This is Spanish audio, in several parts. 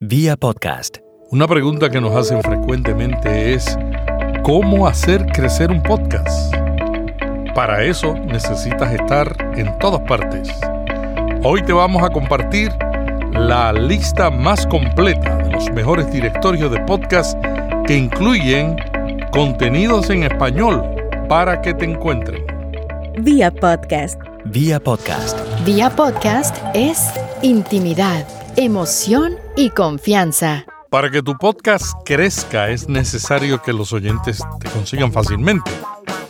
Vía podcast. Una pregunta que nos hacen frecuentemente es, ¿cómo hacer crecer un podcast? Para eso necesitas estar en todas partes. Hoy te vamos a compartir la lista más completa de los mejores directorios de podcast que incluyen contenidos en español para que te encuentren. Vía podcast. Vía podcast. Vía podcast es intimidad, emoción y confianza. Para que tu podcast crezca es necesario que los oyentes te consigan fácilmente.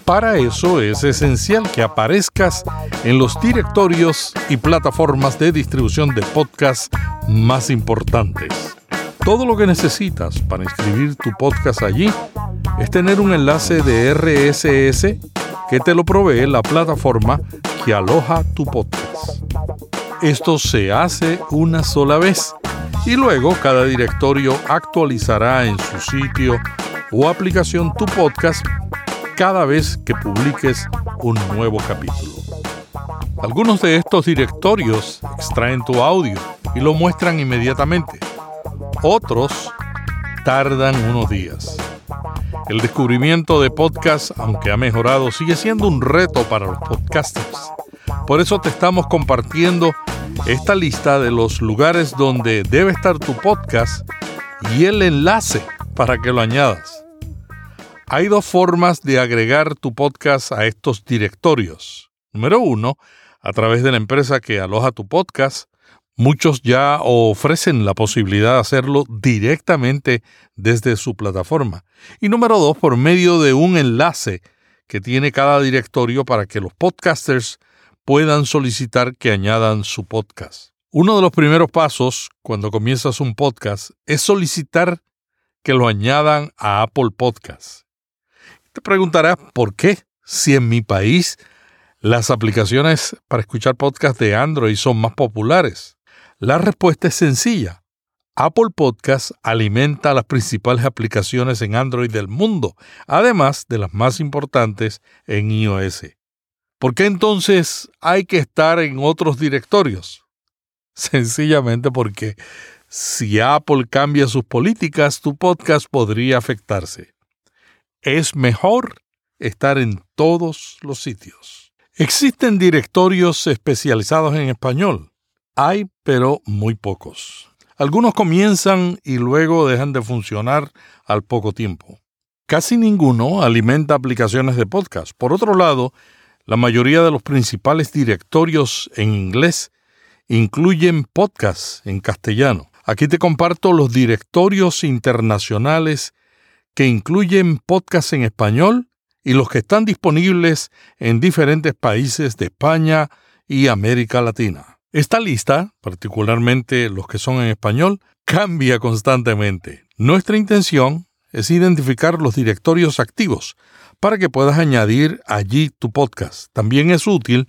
Para eso es esencial que aparezcas en los directorios y plataformas de distribución de podcast más importantes. Todo lo que necesitas para inscribir tu podcast allí es tener un enlace de RSS que te lo provee la plataforma que aloja tu podcast. Esto se hace una sola vez y luego cada directorio actualizará en su sitio o aplicación tu podcast cada vez que publiques un nuevo capítulo. Algunos de estos directorios extraen tu audio y lo muestran inmediatamente. Otros tardan unos días. El descubrimiento de podcast, aunque ha mejorado, sigue siendo un reto para los podcasters. Por eso te estamos compartiendo esta lista de los lugares donde debe estar tu podcast y el enlace para que lo añadas. Hay dos formas de agregar tu podcast a estos directorios. Número uno, a través de la empresa que aloja tu podcast. Muchos ya ofrecen la posibilidad de hacerlo directamente desde su plataforma. Y número dos, por medio de un enlace que tiene cada directorio para que los podcasters puedan solicitar que añadan su podcast. Uno de los primeros pasos cuando comienzas un podcast es solicitar que lo añadan a Apple Podcasts. Te preguntarás por qué, si en mi país las aplicaciones para escuchar podcasts de Android son más populares. La respuesta es sencilla. Apple Podcasts alimenta las principales aplicaciones en Android del mundo, además de las más importantes en iOS. ¿Por qué entonces hay que estar en otros directorios? Sencillamente porque si Apple cambia sus políticas, tu podcast podría afectarse. Es mejor estar en todos los sitios. Existen directorios especializados en español. Hay, pero muy pocos. Algunos comienzan y luego dejan de funcionar al poco tiempo. Casi ninguno alimenta aplicaciones de podcast. Por otro lado, la mayoría de los principales directorios en inglés incluyen podcasts en castellano. Aquí te comparto los directorios internacionales que incluyen podcasts en español y los que están disponibles en diferentes países de España y América Latina. Esta lista, particularmente los que son en español, cambia constantemente. Nuestra intención es identificar los directorios activos para que puedas añadir allí tu podcast. También es útil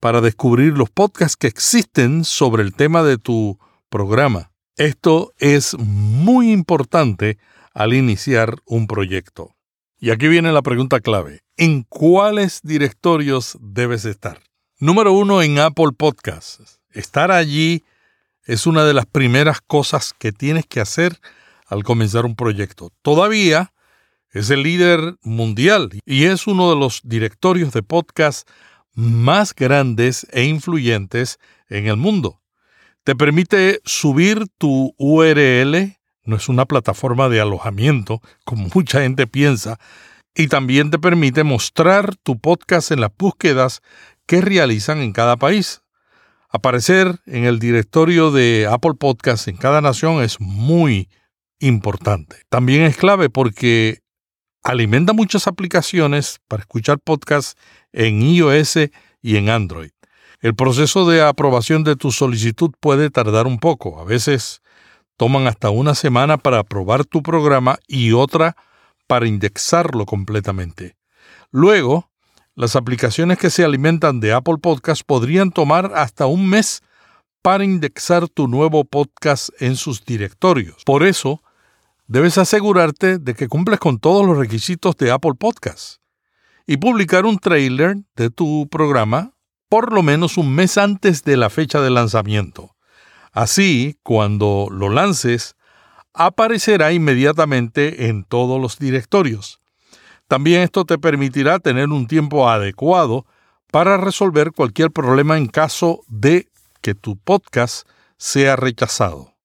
para descubrir los podcasts que existen sobre el tema de tu programa. Esto es muy importante al iniciar un proyecto. Y aquí viene la pregunta clave. ¿En cuáles directorios debes estar? Número uno, en Apple Podcasts. Estar allí es una de las primeras cosas que tienes que hacer al comenzar un proyecto. Todavía es el líder mundial y es uno de los directorios de podcast más grandes e influyentes en el mundo. Te permite subir tu URL, no es una plataforma de alojamiento como mucha gente piensa, y también te permite mostrar tu podcast en las búsquedas que realizan en cada país. Aparecer en el directorio de Apple Podcasts en cada nación es muy importante. También es clave porque alimenta muchas aplicaciones para escuchar podcasts en iOS y en Android. El proceso de aprobación de tu solicitud puede tardar un poco. A veces toman hasta una semana para aprobar tu programa y otra para indexarlo completamente. Luego, las aplicaciones que se alimentan de Apple Podcasts podrían tomar hasta un mes para indexar tu nuevo podcast en sus directorios. Por eso, debes asegurarte de que cumples con todos los requisitos de Apple Podcasts y publicar un trailer de tu programa por lo menos un mes antes de la fecha de lanzamiento. Así, cuando lo lances, aparecerá inmediatamente en todos los directorios. También esto te permitirá tener un tiempo adecuado para resolver cualquier problema en caso de que tu podcast sea rechazado.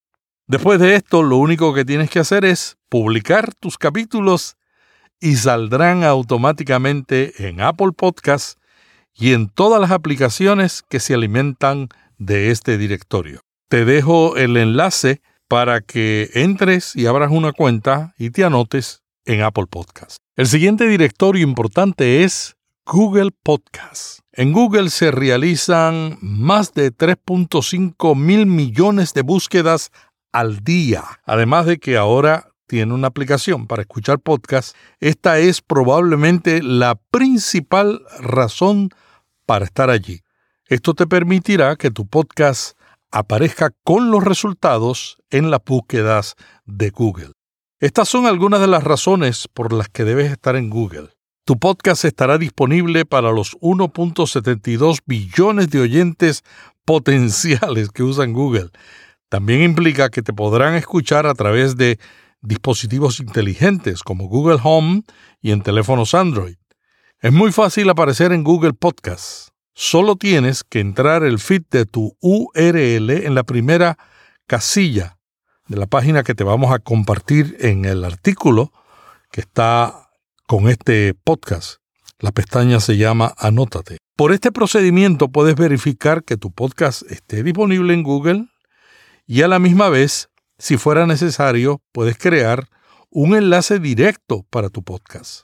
Después de esto, lo único que tienes que hacer es publicar tus capítulos y saldrán automáticamente en Apple Podcasts y en todas las aplicaciones que se alimentan de este directorio. Te dejo el enlace para que entres y abras una cuenta y te anotes en Apple Podcasts. El siguiente directorio importante es Google Podcasts. En Google se realizan más de 3.5 mil millones de búsquedas al día. Además de que ahora tiene una aplicación para escuchar podcasts, esta es probablemente la principal razón para estar allí. Esto te permitirá que tu podcast aparezca con los resultados en las búsquedas de Google. Estas son algunas de las razones por las que debes estar en Google. Tu podcast estará disponible para los 1.72 billones de oyentes potenciales que usan Google. También implica que te podrán escuchar a través de dispositivos inteligentes como Google Home y en teléfonos Android. Es muy fácil aparecer en Google Podcasts. Solo tienes que entrar el feed de tu URL en la primera casilla de la página que te vamos a compartir en el artículo que está con este podcast. La pestaña se llama Anótate. Por este procedimiento puedes verificar que tu podcast esté disponible en Google y a la misma vez, si fuera necesario, puedes crear un enlace directo para tu podcast.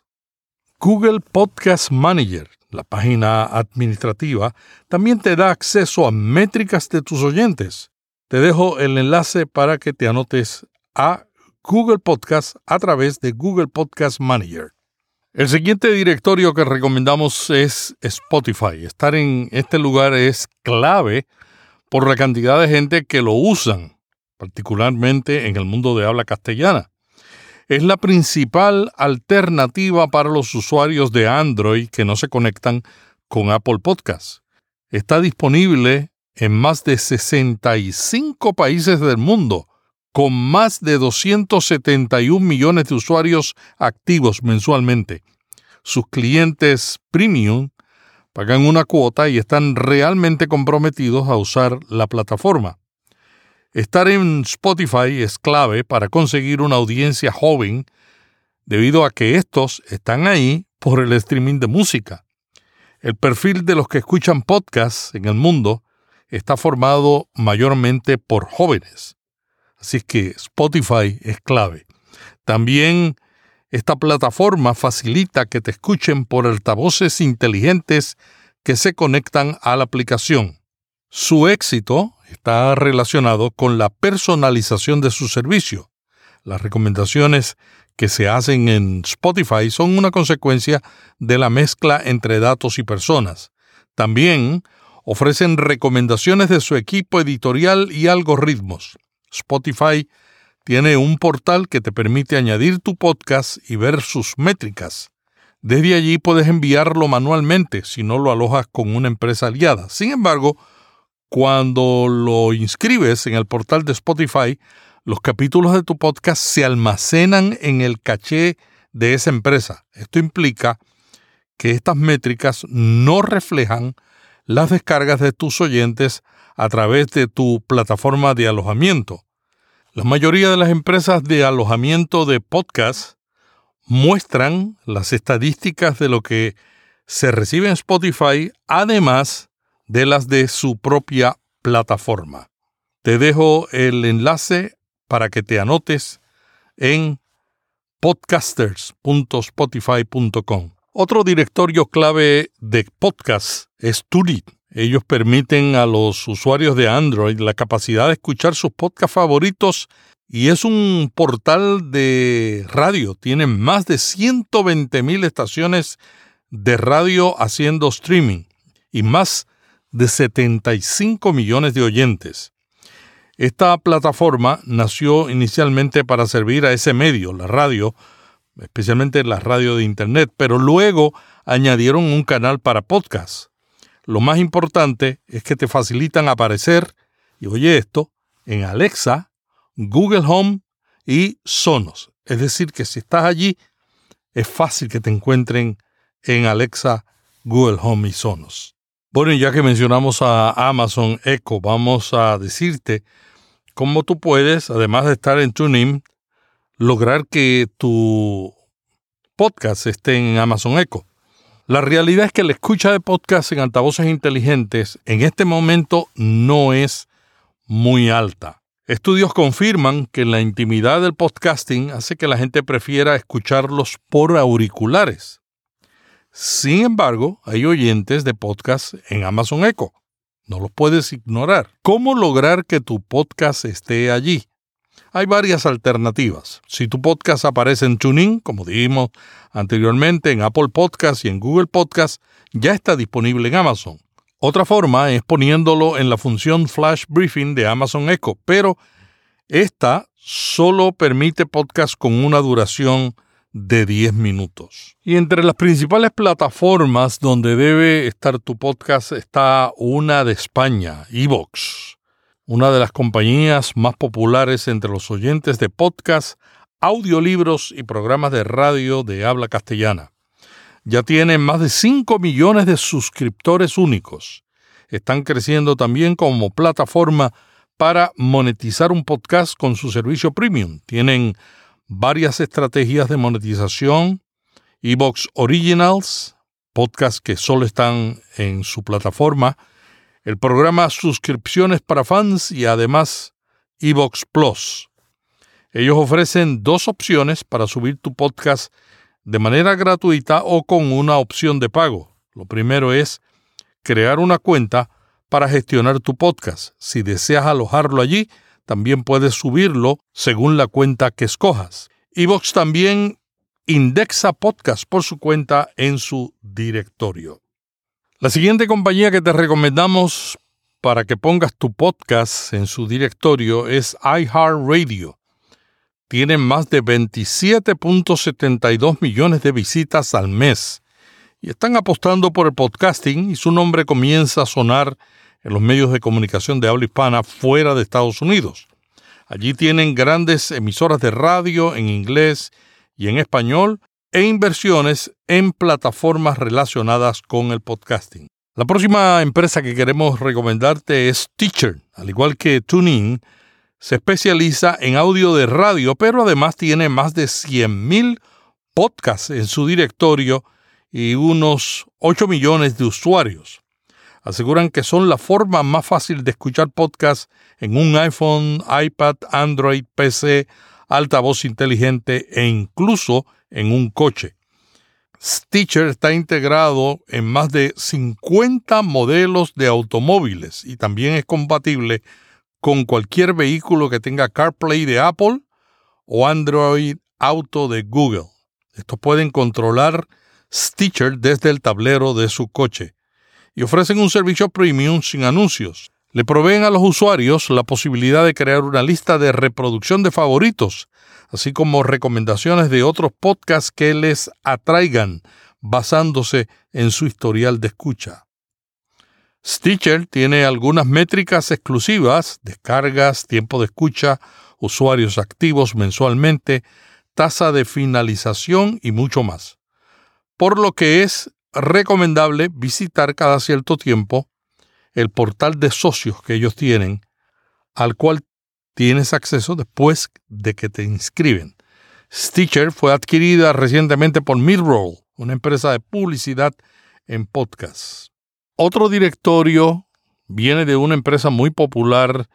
Google Podcast Manager, la página administrativa, también te da acceso a métricas de tus oyentes te dejo el enlace para que te anotes a Google Podcast a través de Google Podcast Manager. El siguiente directorio que recomendamos es Spotify. Estar en este lugar es clave por la cantidad de gente que lo usan, particularmente en el mundo de habla castellana. Es la principal alternativa para los usuarios de Android que no se conectan con Apple Podcasts. Está disponible en más de 65 países del mundo, con más de 271 millones de usuarios activos mensualmente. Sus clientes premium pagan una cuota y están realmente comprometidos a usar la plataforma. Estar en Spotify es clave para conseguir una audiencia joven debido a que estos están ahí por el streaming de música. El perfil de los que escuchan podcasts en el mundo está formado mayormente por jóvenes. Así que Spotify es clave. También esta plataforma facilita que te escuchen por altavoces inteligentes que se conectan a la aplicación. Su éxito está relacionado con la personalización de su servicio. Las recomendaciones que se hacen en Spotify son una consecuencia de la mezcla entre datos y personas. También ofrecen recomendaciones de su equipo editorial y algoritmos. Spotify tiene un portal que te permite añadir tu podcast y ver sus métricas. Desde allí puedes enviarlo manualmente si no lo alojas con una empresa aliada. Sin embargo, cuando lo inscribes en el portal de Spotify, los capítulos de tu podcast se almacenan en el caché de esa empresa. Esto implica que estas métricas no reflejan las descargas de tus oyentes a través de tu plataforma de alojamiento. La mayoría de las empresas de alojamiento de podcast muestran las estadísticas de lo que se recibe en Spotify, además de las de su propia plataforma. Te dejo el enlace para que te anotes en podcasters.spotify.com. Otro directorio clave de podcast es Tulit. Ellos permiten a los usuarios de Android la capacidad de escuchar sus podcasts favoritos y es un portal de radio. Tienen más de 120 mil estaciones de radio haciendo streaming y más de 75 millones de oyentes. Esta plataforma nació inicialmente para servir a ese medio, la radio, especialmente la radio de Internet, pero luego añadieron un canal para podcast. Lo más importante es que te facilitan aparecer, y oye esto, en Alexa, Google Home y Sonos. Es decir, que si estás allí, es fácil que te encuentren en Alexa, Google Home y Sonos. Bueno, ya que mencionamos a Amazon Echo, vamos a decirte cómo tú puedes, además de estar en TuneIn, lograr que tu podcast esté en Amazon Echo. La realidad es que la escucha de podcast en altavoces inteligentes en este momento no es muy alta. Estudios confirman que la intimidad del podcasting hace que la gente prefiera escucharlos por auriculares. Sin embargo, hay oyentes de podcast en Amazon Echo. No los puedes ignorar. ¿Cómo lograr que tu podcast esté allí? Hay varias alternativas. Si tu podcast aparece en TuneIn, como dijimos anteriormente, en Apple Podcast y en Google Podcast, ya está disponible en Amazon. Otra forma es poniéndolo en la función Flash Briefing de Amazon Echo, pero esta solo permite podcast con una duración de 10 minutos. Y entre las principales plataformas donde debe estar tu podcast está una de España, Evox, una de las compañías más populares entre los oyentes de podcast, audiolibros y programas de radio de habla castellana. Ya tiene más de 5 millones de suscriptores únicos. Están creciendo también como plataforma para monetizar un podcast con su servicio premium. Tienen varias estrategias de monetización, Evox Originals, podcasts que solo están en su plataforma, el programa Suscripciones para fans y además Evox Plus. Ellos ofrecen dos opciones para subir tu podcast de manera gratuita o con una opción de pago. Lo primero es crear una cuenta para gestionar tu podcast. Si deseas alojarlo allí, también puedes subirlo según la cuenta que escojas. Evox también indexa podcast por su cuenta en su directorio. La siguiente compañía que te recomendamos para que pongas tu podcast en su directorio es iHeartRadio. Tienen más de 27.72 millones de visitas al mes y están apostando por el podcasting y su nombre comienza a sonar en los medios de comunicación de habla hispana fuera de Estados Unidos. Allí tienen grandes emisoras de radio en inglés y en español e inversiones en plataformas relacionadas con el podcasting. La próxima empresa que queremos recomendarte es Teacher. Al igual que TuneIn, se especializa en audio de radio, pero además tiene más de 100.000 podcasts en su directorio y unos 8 millones de usuarios aseguran que son la forma más fácil de escuchar podcasts en un iPhone, iPad, Android, PC, altavoz inteligente e incluso en un coche. Stitcher está integrado en más de 50 modelos de automóviles y también es compatible con cualquier vehículo que tenga CarPlay de Apple o Android Auto de Google. Estos pueden controlar Stitcher desde el tablero de su coche y ofrecen un servicio premium sin anuncios. Le proveen a los usuarios la posibilidad de crear una lista de reproducción de favoritos, así como recomendaciones de otros podcasts que les atraigan basándose en su historial de escucha. Stitcher tiene algunas métricas exclusivas, descargas, tiempo de escucha, usuarios activos mensualmente, tasa de finalización y mucho más. Por lo que es recomendable visitar cada cierto tiempo el portal de socios que ellos tienen, al cual tienes acceso después de que te inscriben. Stitcher fue adquirida recientemente por Midroll, una empresa de publicidad en podcasts. Otro directorio viene de una empresa muy popular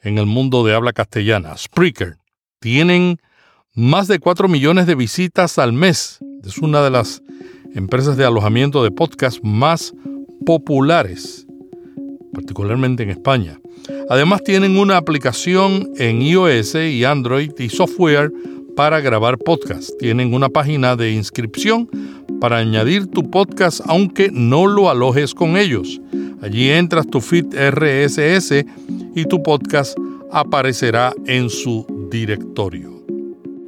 en el mundo de habla castellana, Spreaker. Tienen más de 4 millones de visitas al mes. Es una de las empresas de alojamiento de podcast más populares, particularmente en España. Además tienen una aplicación en iOS y Android y software para grabar podcast. Tienen una página de inscripción para añadir tu podcast aunque no lo alojes con ellos. Allí entras tu feed RSS y tu podcast aparecerá en su directorio.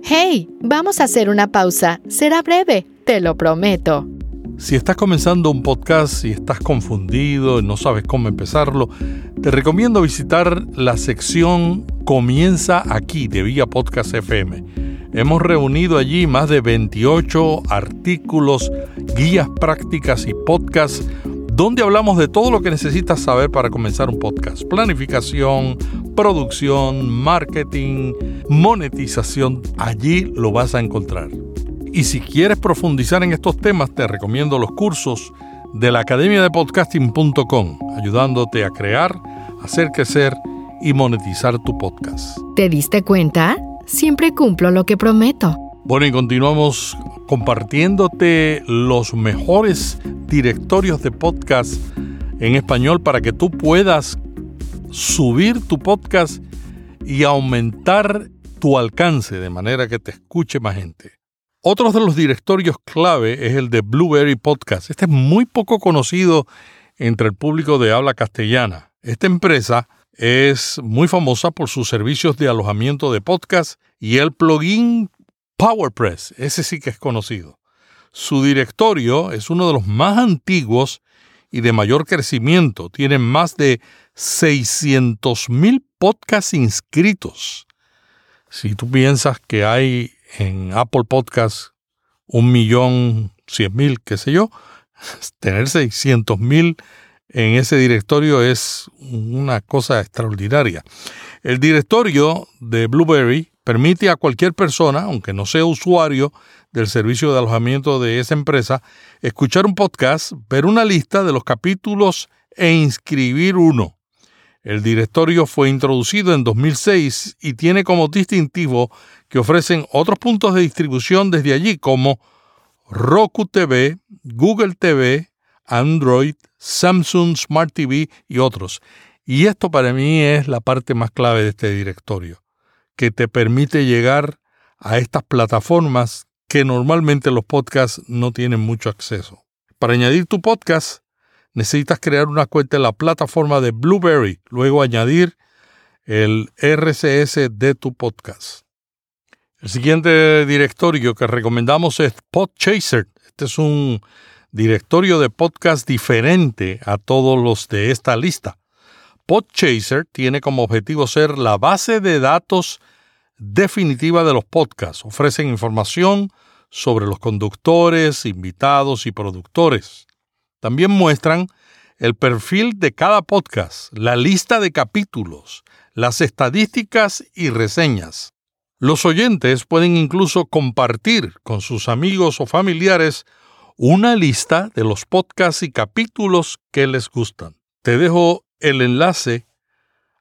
Hey, vamos a hacer una pausa. Será breve, te lo prometo. Si estás comenzando un podcast y estás confundido y no sabes cómo empezarlo, te recomiendo visitar la sección Comienza aquí de Vía Podcast FM. Hemos reunido allí más de 28 artículos, guías prácticas y podcasts donde hablamos de todo lo que necesitas saber para comenzar un podcast. Planificación, producción, marketing, monetización, allí lo vas a encontrar. Y si quieres profundizar en estos temas, te recomiendo los cursos de la Academia de Podcasting.com, ayudándote a crear, hacer crecer y monetizar tu podcast. ¿Te diste cuenta? Siempre cumplo lo que prometo. Bueno, y continuamos compartiéndote los mejores directorios de podcast en español para que tú puedas subir tu podcast y aumentar tu alcance de manera que te escuche más gente. Otro de los directorios clave es el de Blueberry Podcast. Este es muy poco conocido entre el público de habla castellana. Esta empresa es muy famosa por sus servicios de alojamiento de podcast y el plugin PowerPress. Ese sí que es conocido. Su directorio es uno de los más antiguos y de mayor crecimiento. Tienen más de 600.000 podcasts inscritos. Si tú piensas que hay en Apple Podcasts un millón cien mil, qué sé yo, tener 600 mil en ese directorio es una cosa extraordinaria. El directorio de Blueberry permite a cualquier persona, aunque no sea usuario del servicio de alojamiento de esa empresa, escuchar un podcast, ver una lista de los capítulos e inscribir uno. El directorio fue introducido en 2006 y tiene como distintivo que ofrecen otros puntos de distribución desde allí como Roku TV, Google TV, Android, Samsung Smart TV y otros. Y esto para mí es la parte más clave de este directorio, que te permite llegar a estas plataformas que normalmente los podcasts no tienen mucho acceso. Para añadir tu podcast, necesitas crear una cuenta en la plataforma de Blueberry, luego añadir el RCS de tu podcast. El siguiente directorio que recomendamos es Podchaser. Este es un directorio de podcast diferente a todos los de esta lista. Podchaser tiene como objetivo ser la base de datos definitiva de los podcasts. Ofrecen información sobre los conductores, invitados y productores. También muestran el perfil de cada podcast, la lista de capítulos, las estadísticas y reseñas. Los oyentes pueden incluso compartir con sus amigos o familiares una lista de los podcasts y capítulos que les gustan. Te dejo el enlace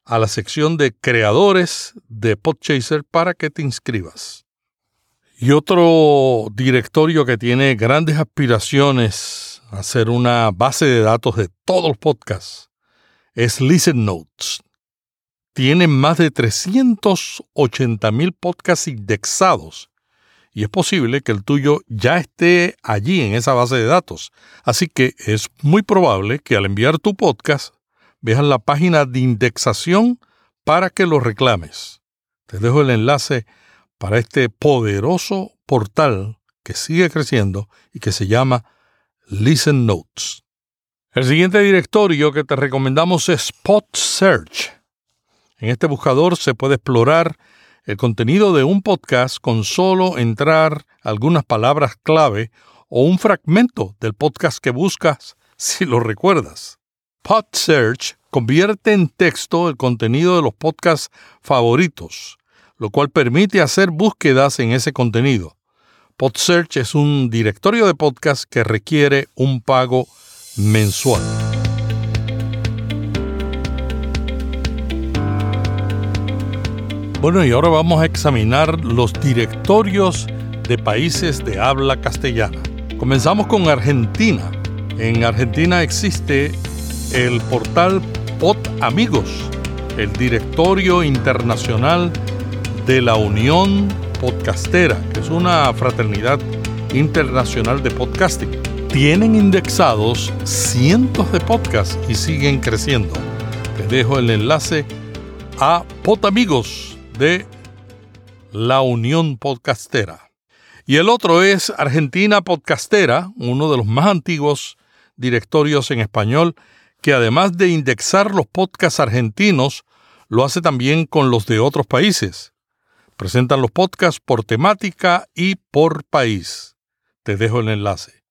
a la sección de creadores de Podchaser para que te inscribas. Y otro directorio que tiene grandes aspiraciones a ser una base de datos de todos los podcasts es Listen Notes. Tiene más de 380 mil podcasts indexados y es posible que el tuyo ya esté allí en esa base de datos. Así que es muy probable que al enviar tu podcast veas la página de indexación para que lo reclames. Te dejo el enlace para este poderoso portal que sigue creciendo y que se llama Listen Notes. El siguiente directorio que te recomendamos es Spot Search. En este buscador se puede explorar el contenido de un podcast con solo entrar algunas palabras clave o un fragmento del podcast que buscas si lo recuerdas. Search convierte en texto el contenido de los podcasts favoritos lo cual permite hacer búsquedas en ese contenido. PodSearch es un directorio de podcast que requiere un pago mensual. Bueno, y ahora vamos a examinar los directorios de países de habla castellana. Comenzamos con Argentina. En Argentina existe el portal Pod Amigos, el directorio internacional de la Unión Podcastera, que es una fraternidad internacional de podcasting. Tienen indexados cientos de podcasts y siguen creciendo. Te dejo el enlace a Potamigos de la Unión Podcastera. Y el otro es Argentina Podcastera, uno de los más antiguos directorios en español que además de indexar los podcasts argentinos, lo hace también con los de otros países. Presentan los podcasts por temática y por país. Te dejo el enlace.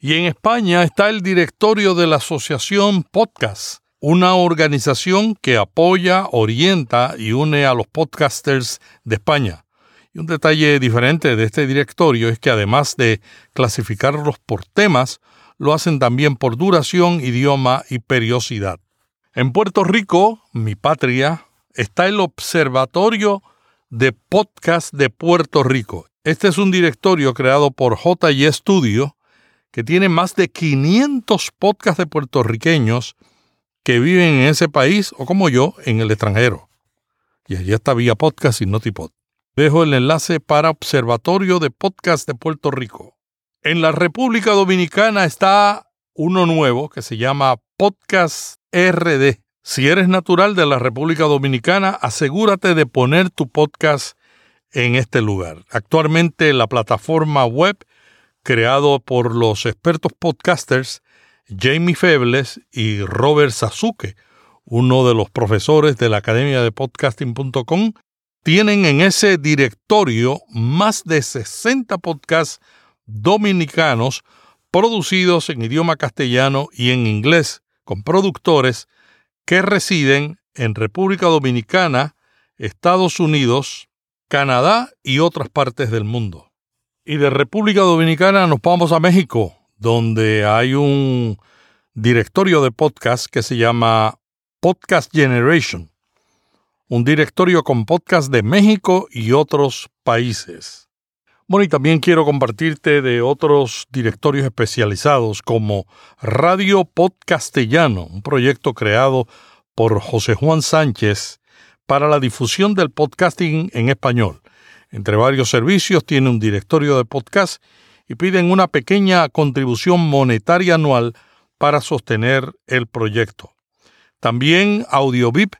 Y en España está el directorio de la Asociación Podcast, una organización que apoya, orienta y une a los podcasters de España. Y un detalle diferente de este directorio es que además de clasificarlos por temas, lo hacen también por duración, idioma y periodicidad. En Puerto Rico, mi patria, está el Observatorio de Podcast de Puerto Rico. Este es un directorio creado por JY Studio que tiene más de 500 podcasts de puertorriqueños que viven en ese país o como yo en el extranjero. Y allí está Vía Podcast y Notipod. Dejo el enlace para Observatorio de Podcast de Puerto Rico. En la República Dominicana está uno nuevo que se llama Podcast RD. Si eres natural de la República Dominicana, asegúrate de poner tu podcast en este lugar. Actualmente la plataforma web creado por los expertos podcasters Jamie Febles y Robert Sasuke, uno de los profesores de la Academia de Podcasting.com, tienen en ese directorio más de 60 podcasts dominicanos producidos en idioma castellano y en inglés, con productores que residen en República Dominicana, Estados Unidos, Canadá y otras partes del mundo. Y de República Dominicana nos vamos a México, donde hay un directorio de podcast que se llama Podcast Generation, un directorio con podcast de México y otros países. Bueno, y también quiero compartirte de otros directorios especializados como Radio Podcastellano, un proyecto creado por José Juan Sánchez para la difusión del podcasting en español. Entre varios servicios tiene un directorio de podcast y piden una pequeña contribución monetaria anual para sostener el proyecto. También AudioVip,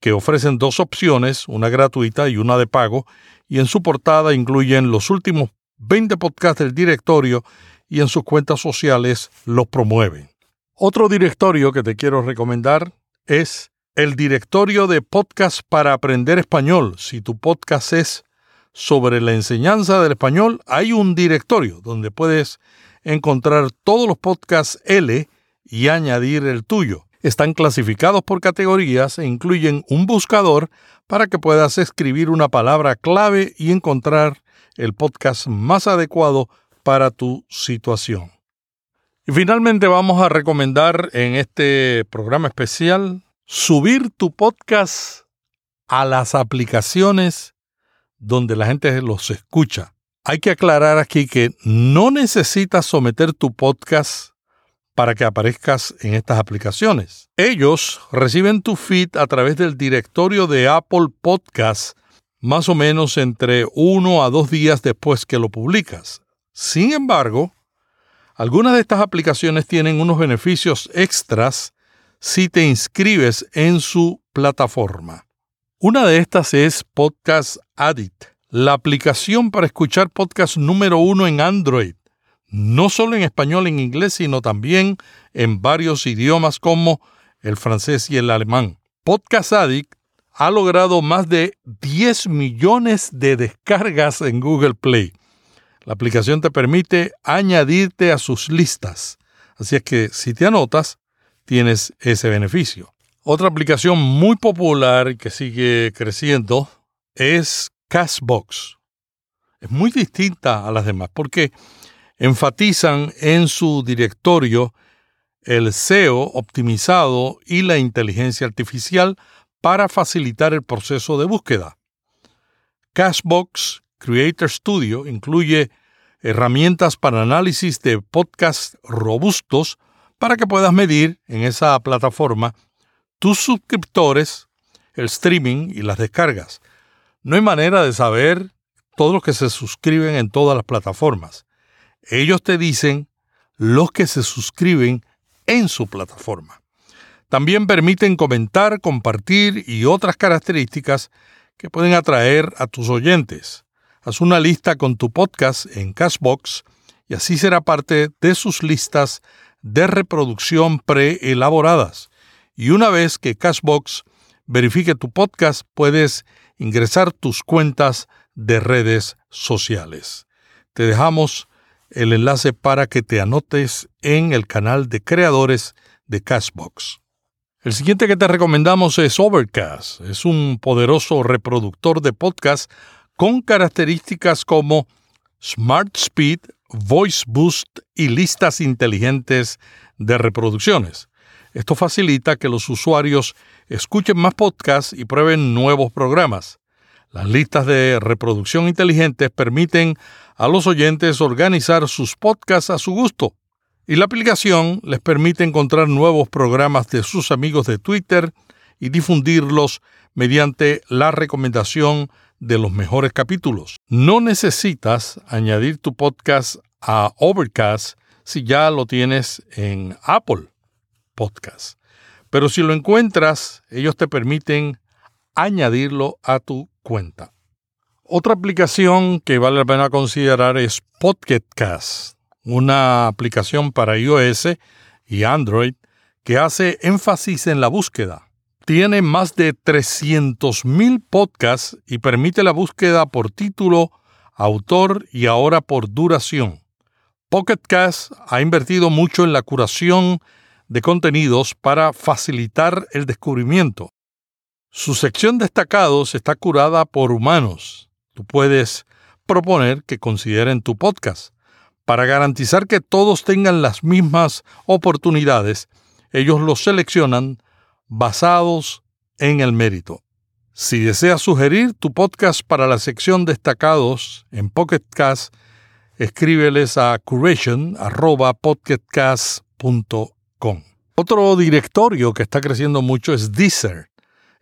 que ofrecen dos opciones, una gratuita y una de pago, y en su portada incluyen los últimos 20 podcasts del directorio y en sus cuentas sociales los promueven. Otro directorio que te quiero recomendar es el directorio de podcast para aprender español. Si tu podcast es sobre la enseñanza del español, hay un directorio donde puedes encontrar todos los podcasts L y añadir el tuyo. Están clasificados por categorías e incluyen un buscador para que puedas escribir una palabra clave y encontrar el podcast más adecuado para tu situación. Y finalmente vamos a recomendar en este programa especial subir tu podcast a las aplicaciones donde la gente los escucha. Hay que aclarar aquí que no necesitas someter tu podcast para que aparezcas en estas aplicaciones. Ellos reciben tu feed a través del directorio de Apple Podcasts más o menos entre uno a dos días después que lo publicas. Sin embargo, algunas de estas aplicaciones tienen unos beneficios extras si te inscribes en su plataforma. Una de estas es Podcast Addict, la aplicación para escuchar podcast número uno en Android, no solo en español, en inglés, sino también en varios idiomas como el francés y el alemán. Podcast Addict ha logrado más de 10 millones de descargas en Google Play. La aplicación te permite añadirte a sus listas, así es que si te anotas, tienes ese beneficio. Otra aplicación muy popular que sigue creciendo es Castbox. Es muy distinta a las demás porque enfatizan en su directorio el SEO optimizado y la inteligencia artificial para facilitar el proceso de búsqueda. Cashbox Creator Studio incluye herramientas para análisis de podcasts robustos para que puedas medir en esa plataforma tus suscriptores, el streaming y las descargas. No hay manera de saber todos los que se suscriben en todas las plataformas. Ellos te dicen los que se suscriben en su plataforma. También permiten comentar, compartir y otras características que pueden atraer a tus oyentes. Haz una lista con tu podcast en Cashbox y así será parte de sus listas de reproducción preelaboradas. Y una vez que Cashbox verifique tu podcast, puedes ingresar tus cuentas de redes sociales. Te dejamos el enlace para que te anotes en el canal de creadores de Cashbox. El siguiente que te recomendamos es Overcast. Es un poderoso reproductor de podcast con características como Smart Speed, Voice Boost y listas inteligentes de reproducciones. Esto facilita que los usuarios escuchen más podcasts y prueben nuevos programas. Las listas de reproducción inteligentes permiten a los oyentes organizar sus podcasts a su gusto y la aplicación les permite encontrar nuevos programas de sus amigos de Twitter y difundirlos mediante la recomendación de los mejores capítulos. No necesitas añadir tu podcast a Overcast si ya lo tienes en Apple Podcast. Pero si lo encuentras, ellos te permiten añadirlo a tu cuenta. Otra aplicación que vale la pena considerar es Podcast, una aplicación para iOS y Android que hace énfasis en la búsqueda. Tiene más de 300.000 podcasts y permite la búsqueda por título, autor y ahora por duración. Pocketcast ha invertido mucho en la curación de contenidos para facilitar el descubrimiento. Su sección destacados está curada por humanos. Tú puedes proponer que consideren tu podcast. Para garantizar que todos tengan las mismas oportunidades, ellos los seleccionan basados en el mérito. Si deseas sugerir tu podcast para la sección destacados en Pocket escríbeles a curation.pocketcast.com. Otro directorio que está creciendo mucho es Deezer.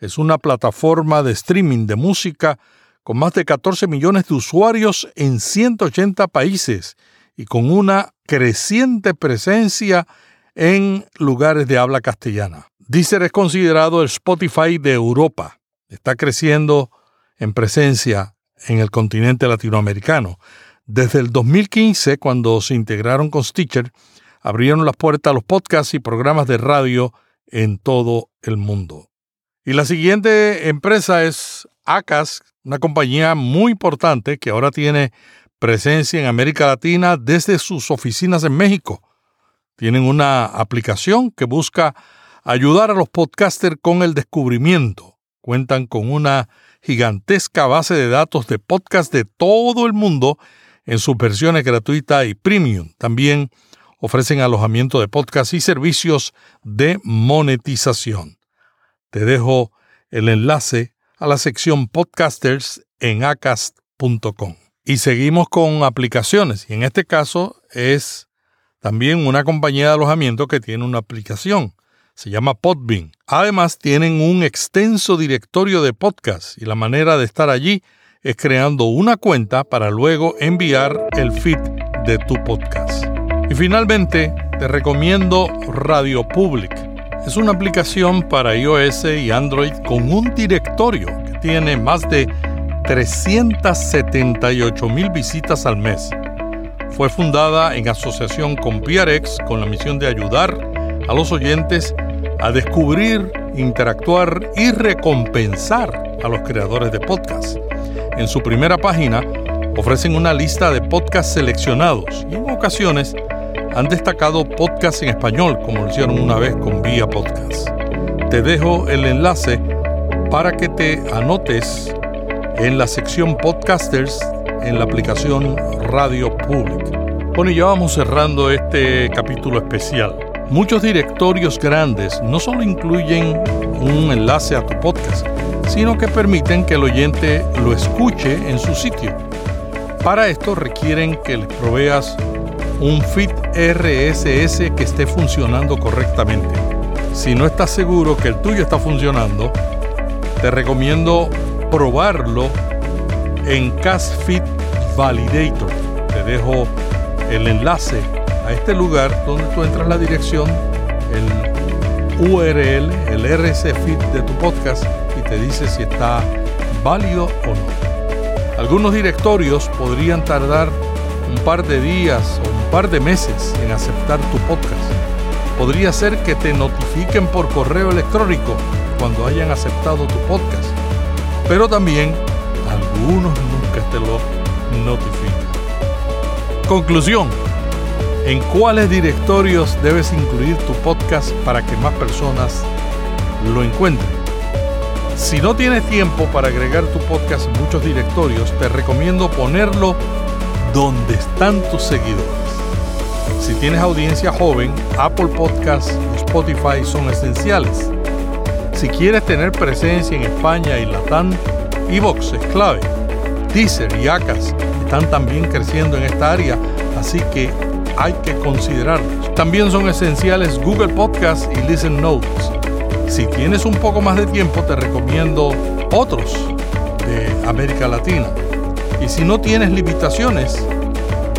Es una plataforma de streaming de música con más de 14 millones de usuarios en 180 países y con una creciente presencia en lugares de habla castellana. Deezer es considerado el Spotify de Europa. Está creciendo en presencia en el continente latinoamericano. Desde el 2015, cuando se integraron con Stitcher, abrieron las puertas a los podcasts y programas de radio en todo el mundo. Y la siguiente empresa es ACAS, una compañía muy importante que ahora tiene presencia en América Latina desde sus oficinas en México. Tienen una aplicación que busca ayudar a los podcasters con el descubrimiento. Cuentan con una gigantesca base de datos de podcasts de todo el mundo en sus versiones gratuita y premium. También ofrecen alojamiento de podcast y servicios de monetización. Te dejo el enlace a la sección podcasters en acast.com. Y seguimos con aplicaciones, y en este caso es también una compañía de alojamiento que tiene una aplicación. Se llama Podbean. Además, tienen un extenso directorio de podcasts y la manera de estar allí es creando una cuenta para luego enviar el feed de tu podcast. Y finalmente, te recomiendo Radio Public. Es una aplicación para iOS y Android con un directorio que tiene más de 378 mil visitas al mes. Fue fundada en asociación con PRX con la misión de ayudar a los oyentes a descubrir, interactuar y recompensar a los creadores de podcasts. En su primera página ofrecen una lista de podcasts seleccionados y en ocasiones han destacado podcasts en español, como lo hicieron una vez con Vía Podcast. Te dejo el enlace para que te anotes en la sección Podcasters en la aplicación Radio Public. Bueno, y ya vamos cerrando este capítulo especial. Muchos directorios grandes no solo incluyen un enlace a tu podcast, sino que permiten que el oyente lo escuche en su sitio. Para esto requieren que les proveas un feed RSS que esté funcionando correctamente. Si no estás seguro que el tuyo está funcionando, te recomiendo probarlo en Feed Validator. Te dejo el enlace a este lugar donde tú entras la dirección, el URL, el feed de tu podcast y te dice si está válido o no. Algunos directorios podrían tardar un par de días o un par de meses en aceptar tu podcast. podría ser que te notifiquen por correo electrónico cuando hayan aceptado tu podcast. Pero también algunos nunca te lo notifican. Conclusión. ¿En cuáles directorios debes incluir tu podcast para que más personas lo encuentren? Si no tienes tiempo para agregar tu podcast en muchos directorios, te recomiendo ponerlo donde están tus seguidores. Si tienes audiencia joven, Apple Podcasts y Spotify son esenciales. Si quieres tener presencia en España y Latam, Evox es clave. Deezer y Acas están también creciendo en esta área, así que hay que considerarlos. También son esenciales Google Podcasts y Listen Notes. Si tienes un poco más de tiempo, te recomiendo otros de América Latina. Y si no tienes limitaciones,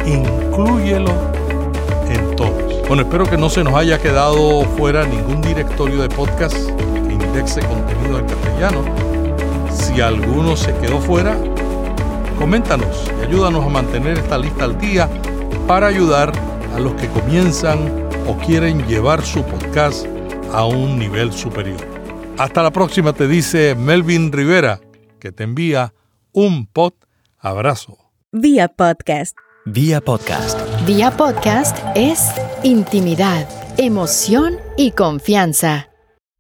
inclúyelo en todos. Bueno, espero que no se nos haya quedado fuera ningún directorio de podcast que indexe contenido en castellano. Si alguno se quedó fuera, coméntanos y ayúdanos a mantener esta lista al día para ayudar a los que comienzan o quieren llevar su podcast a un nivel superior. Hasta la próxima, te dice Melvin Rivera, que te envía un pod abrazo. Vía podcast. Vía podcast. Vía podcast es intimidad, emoción y confianza.